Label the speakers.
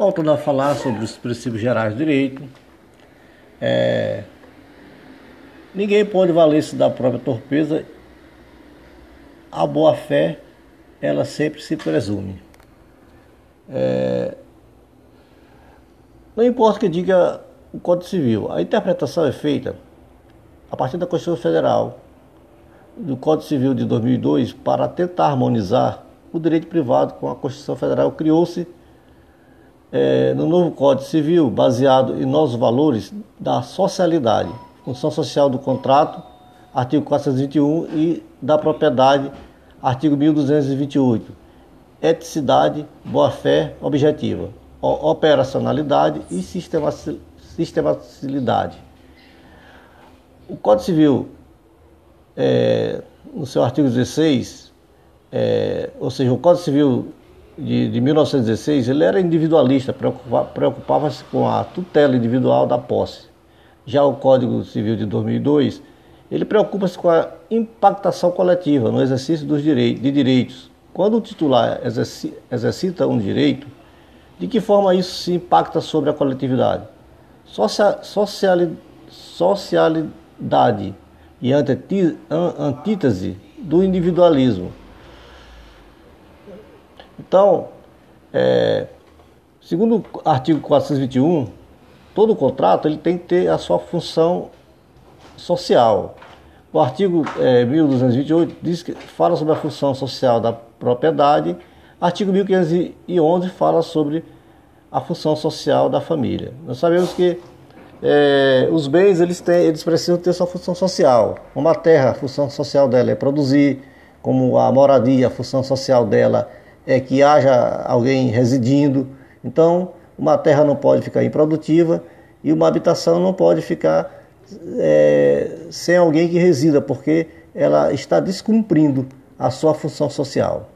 Speaker 1: Voltando a falar sobre os princípios gerais do direito, é, ninguém pode valer-se da própria torpeza. A boa-fé, ela sempre se presume. É, não importa que diga o Código Civil, a interpretação é feita a partir da Constituição Federal, do Código Civil de 2002, para tentar harmonizar o direito privado com a Constituição Federal, criou-se é, no novo Código Civil, baseado em novos valores da socialidade, função social do contrato, artigo 421, e da propriedade, artigo 1228, eticidade, boa-fé objetiva, operacionalidade e sistematicidade. O Código Civil, é, no seu artigo 16, é, ou seja, o Código Civil de, de 1916, ele era individualista, preocupava-se com a tutela individual da posse. Já o Código Civil de 2002, ele preocupa-se com a impactação coletiva no exercício dos direitos, de direitos. Quando o titular exercita um direito, de que forma isso se impacta sobre a coletividade? Socialidade socialidade e antítese do individualismo. Então, é, segundo o artigo 421, todo contrato ele tem que ter a sua função social. O artigo é, 1228 diz que fala sobre a função social da propriedade. Artigo 1511 fala sobre a função social da família. Nós sabemos que é, os bens eles, têm, eles precisam ter sua função social. Como a terra, a função social dela é produzir, como a moradia, a função social dela é que haja alguém residindo. Então, uma terra não pode ficar improdutiva e uma habitação não pode ficar é, sem alguém que resida, porque ela está descumprindo a sua função social.